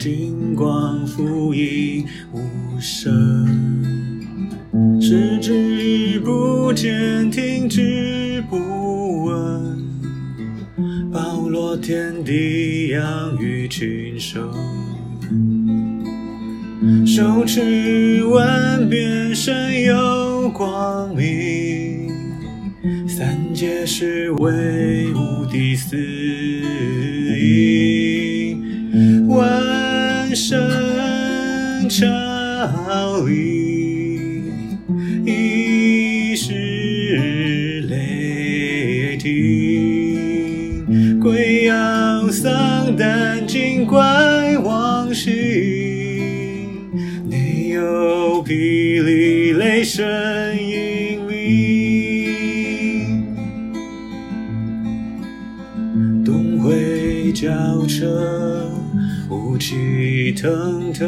金光覆映无声，视之不见，听之不闻。包罗天地，养育群生，手持万变，身有光明，三界是唯无第四朝礼，一时雷霆。鬼妖丧胆，精怪亡形，内有霹雳雷声引鸣，东回交车，雾气腾腾，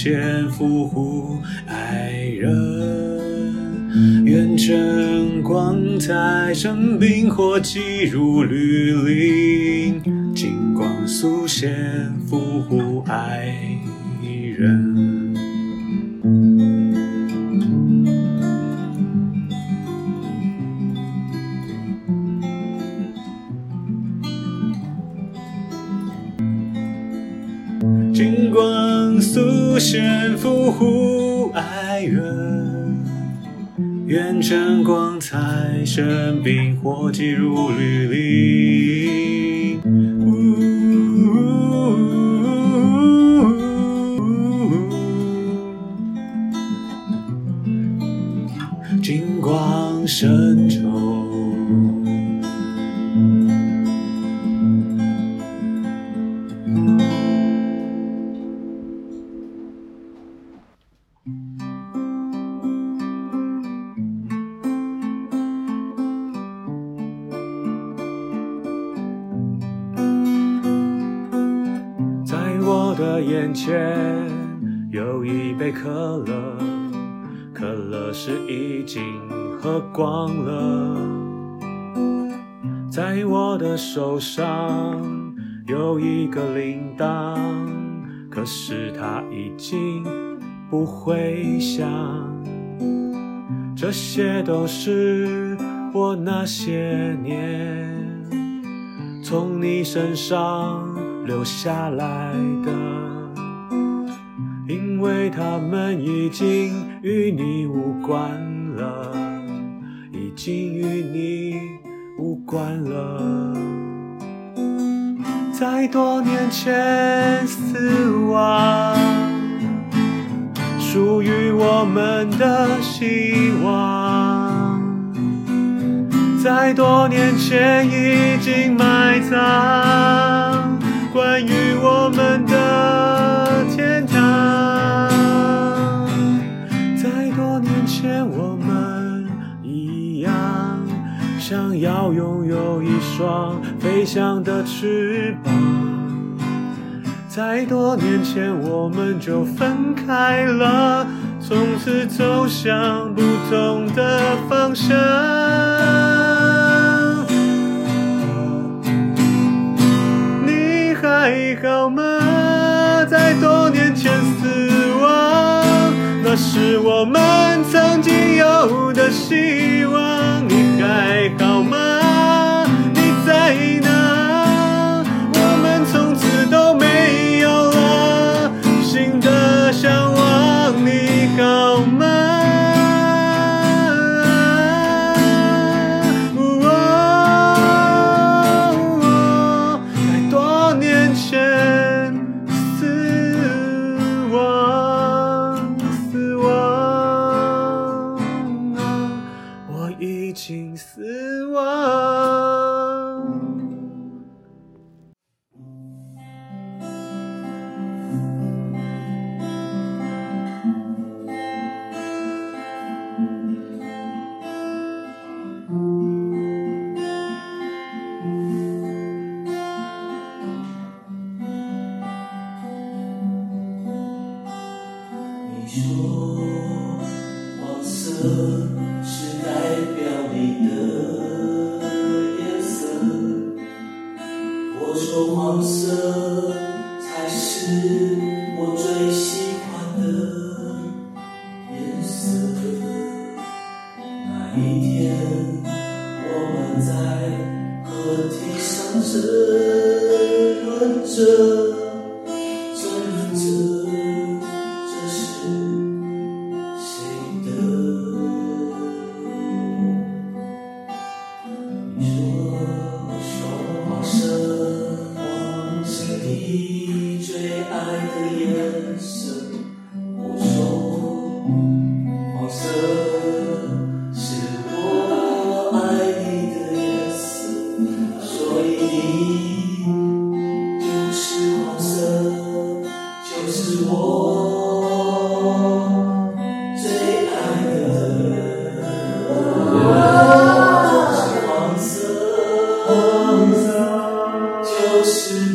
现，伏虎爱人。愿晨光彩，生冰火急如律令，金光速现，速现，伏虎爱人。愿晨光采，生兵火急如律令。的眼前有一杯可乐，可乐是已经喝光了。在我的手上有一个铃铛，可是它已经不会响。这些都是我那些年从你身上留下来的，因为他们已经与你无关了，已经与你无关了。在多年前死亡，属于我们的希望，在多年前已经埋葬。关于我们的天堂，在多年前我们一样，想要拥有一双飞翔的翅膀？在多年前我们就分开了，从此走向不同的方向。还好吗？在多年前死亡，那是我们曾经有的希望。你还你上争论着。closer.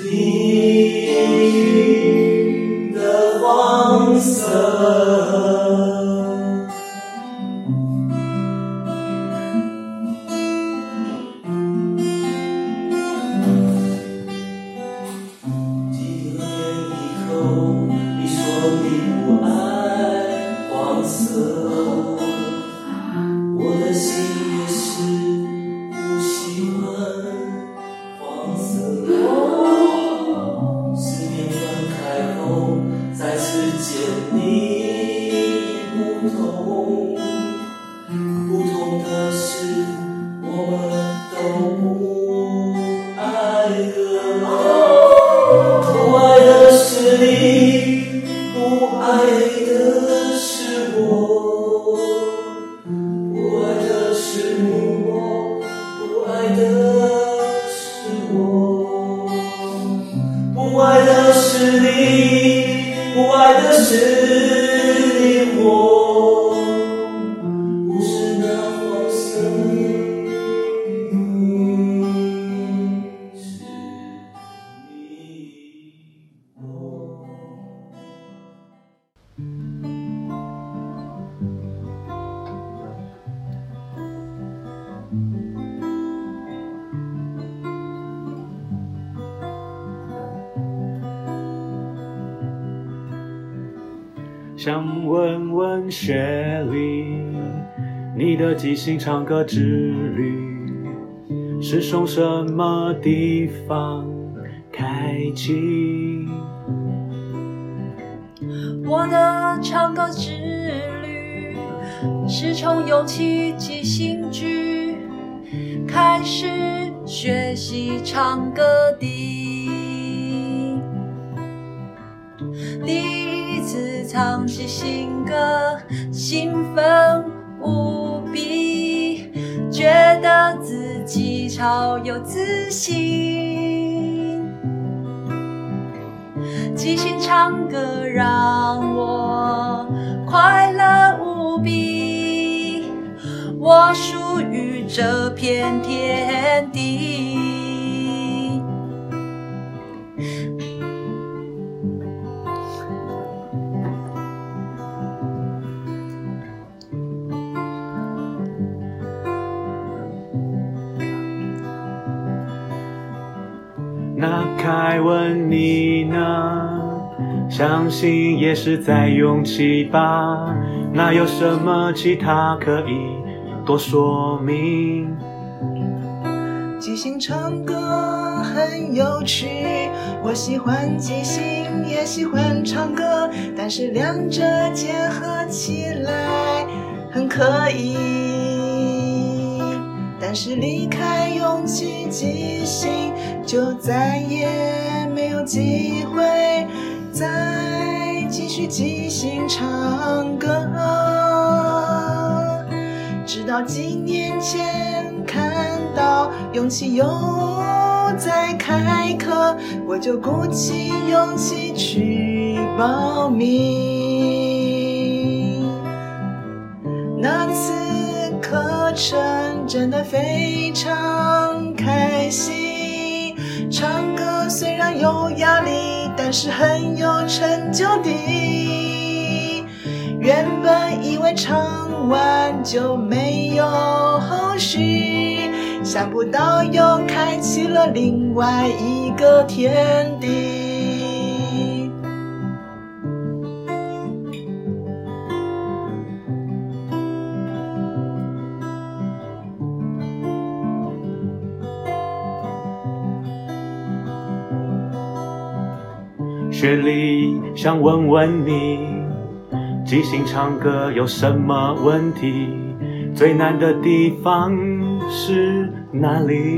想问问雪莉，你的即兴唱歌之旅是从什么地方开启？我的唱歌之旅是从勇气即兴剧开始学习唱歌的。新歌，兴奋无比，觉得自己超有自信。即兴唱歌让我快乐无比，我属于这片天地。那凯文你呢？相信也是在勇气吧？那有什么其他可以多说明？即兴唱歌很有趣，我喜欢即兴，也喜欢唱歌，但是两者结合起来很可以。是离开勇气即兴，就再也没有机会再继续即兴唱歌。直到几年前看到勇气又在开课，我就鼓起勇气去报名。真的非常开心，唱歌虽然有压力，但是很有成就的。原本以为唱完就没有后续，想不到又开启了另外一个天地。雪里想问问你。即兴唱歌有什么问题？最难的地方是哪里？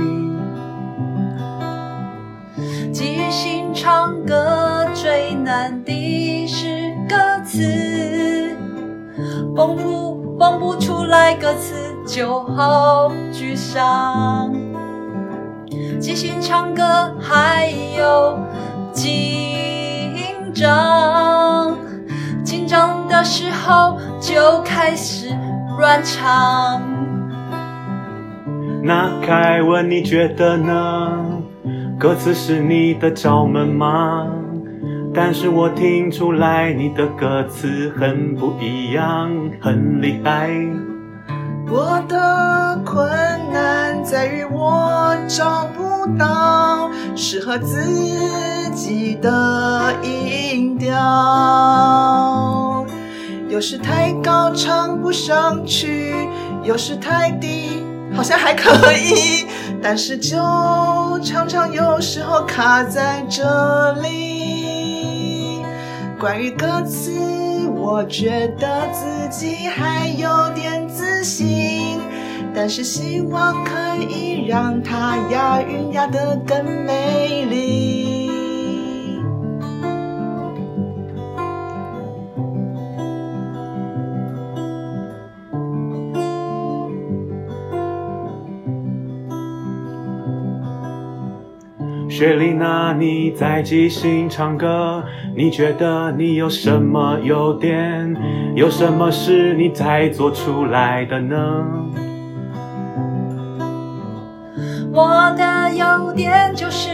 即兴唱歌最难的是歌词，蹦不蹦不出来歌词就好沮丧。即兴唱歌还有紧张。紧张的时候就开始乱唱。那凯文，你觉得呢？歌词是你的罩门吗？但是我听出来你的歌词很不一样，很厉害。我的困难在于我找不到适合自己的音调，有时太高唱不上去，有时太低好像还可以，但是就常常有时候卡在这里。关于歌词，我觉得自己还有点自信，但是希望可以让它押韵押得更美丽。雪莉娜，你在即兴唱歌，你觉得你有什么优点？有什么是你才做出来的呢？我的优点就是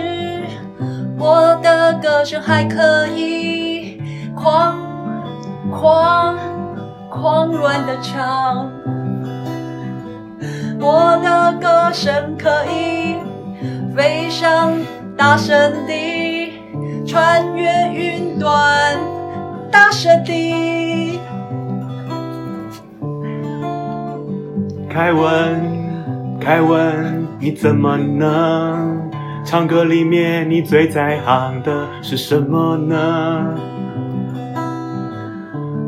我的歌声还可以狂狂狂乱的唱，我的歌声可以非常。大声地穿越云端，大声地。凯文，凯文，你怎么呢？唱歌里面你最在行的是什么呢？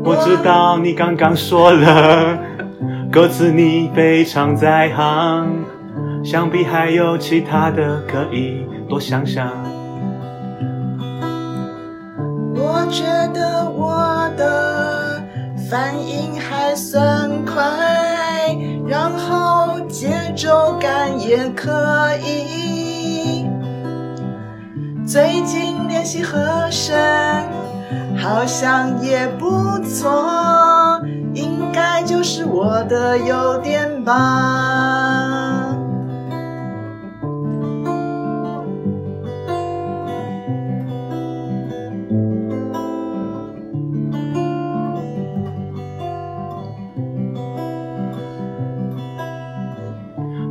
我知道你刚刚说了，歌词你非常在行，想必还有其他的可以。多想想，我觉得我的反应还算快，然后节奏感也可以。最近练习和声，好像也不错，应该就是我的优点吧。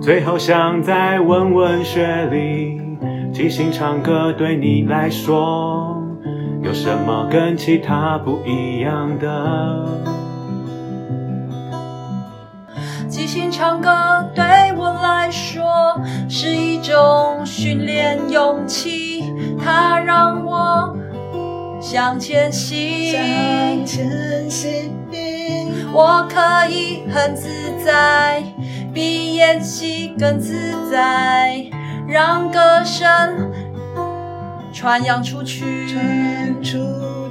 最后想再问问雪莉，即兴唱歌对你来说有什么跟其他不一样的？即兴唱歌对我来说是一种训练勇气，它让我向前行。向前行，我可以很自在，比演戏更自在。让歌声传扬出去，传出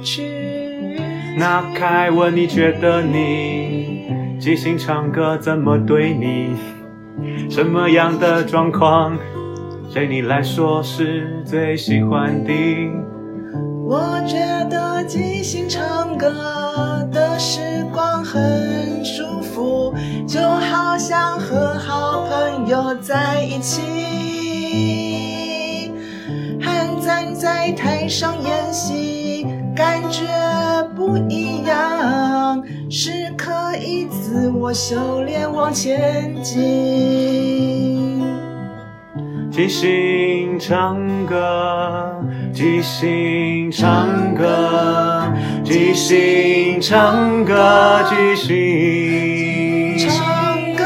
去。那凯文，你觉得你即兴唱歌怎么对你？什么样的状况对你来说是最喜欢的？我觉得即兴唱歌的时光很舒服，就好像和好朋友在一起。还站在台上演戏，感觉不一样，是可以自我修炼往前进。即兴唱歌，即兴唱歌，即兴唱歌，即兴唱歌，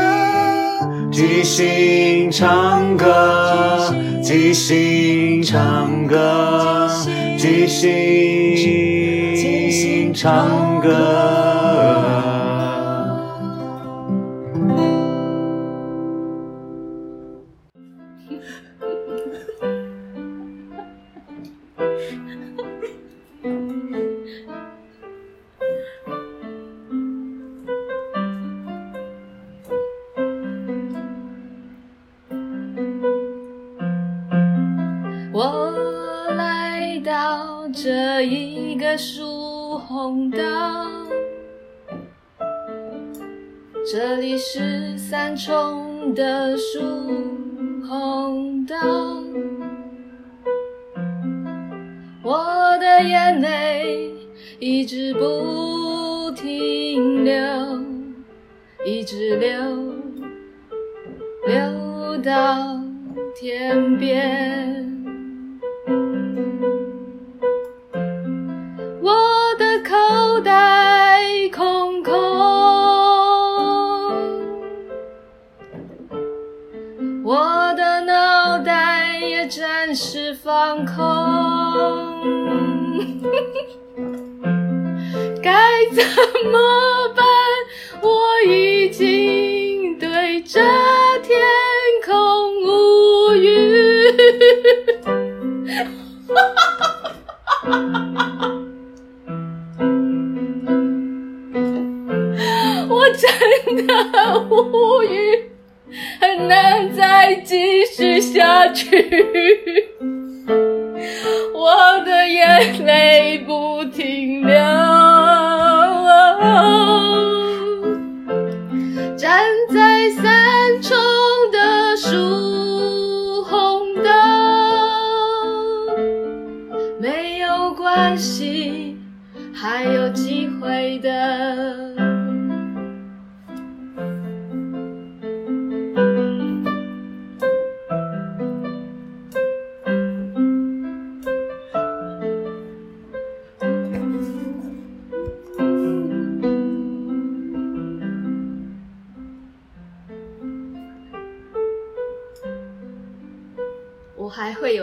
即兴唱歌，即兴唱歌，即兴唱歌。这一个树红岛，这里是三重的树红岛。我的眼泪一直不停流，一直流，流到天边。我的脑袋也暂时放空，该怎么办？我已经对着天空无语。我真的去，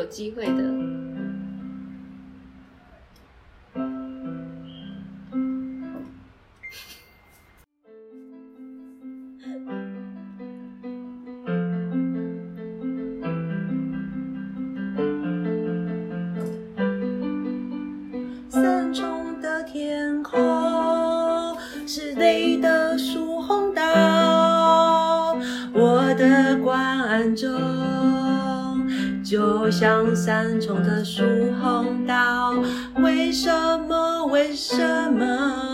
有机会的。三就像三重的树红道，为什么？为什么？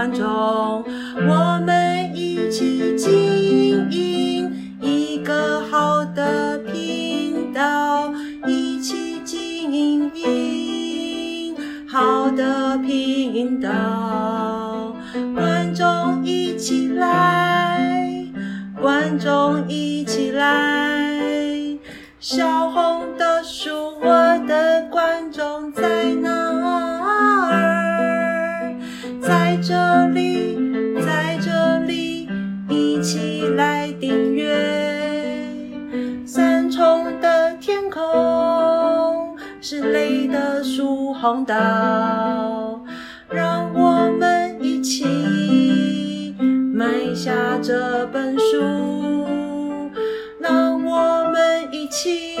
观众，我们一起经营一个好的频道，一起经营好的频道，观众一起来，观众一起来，小红是泪的疏洪道，让我们一起买下这本书，让我们一起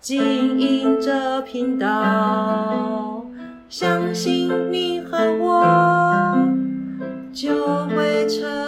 经营这频道。相信你和我就会成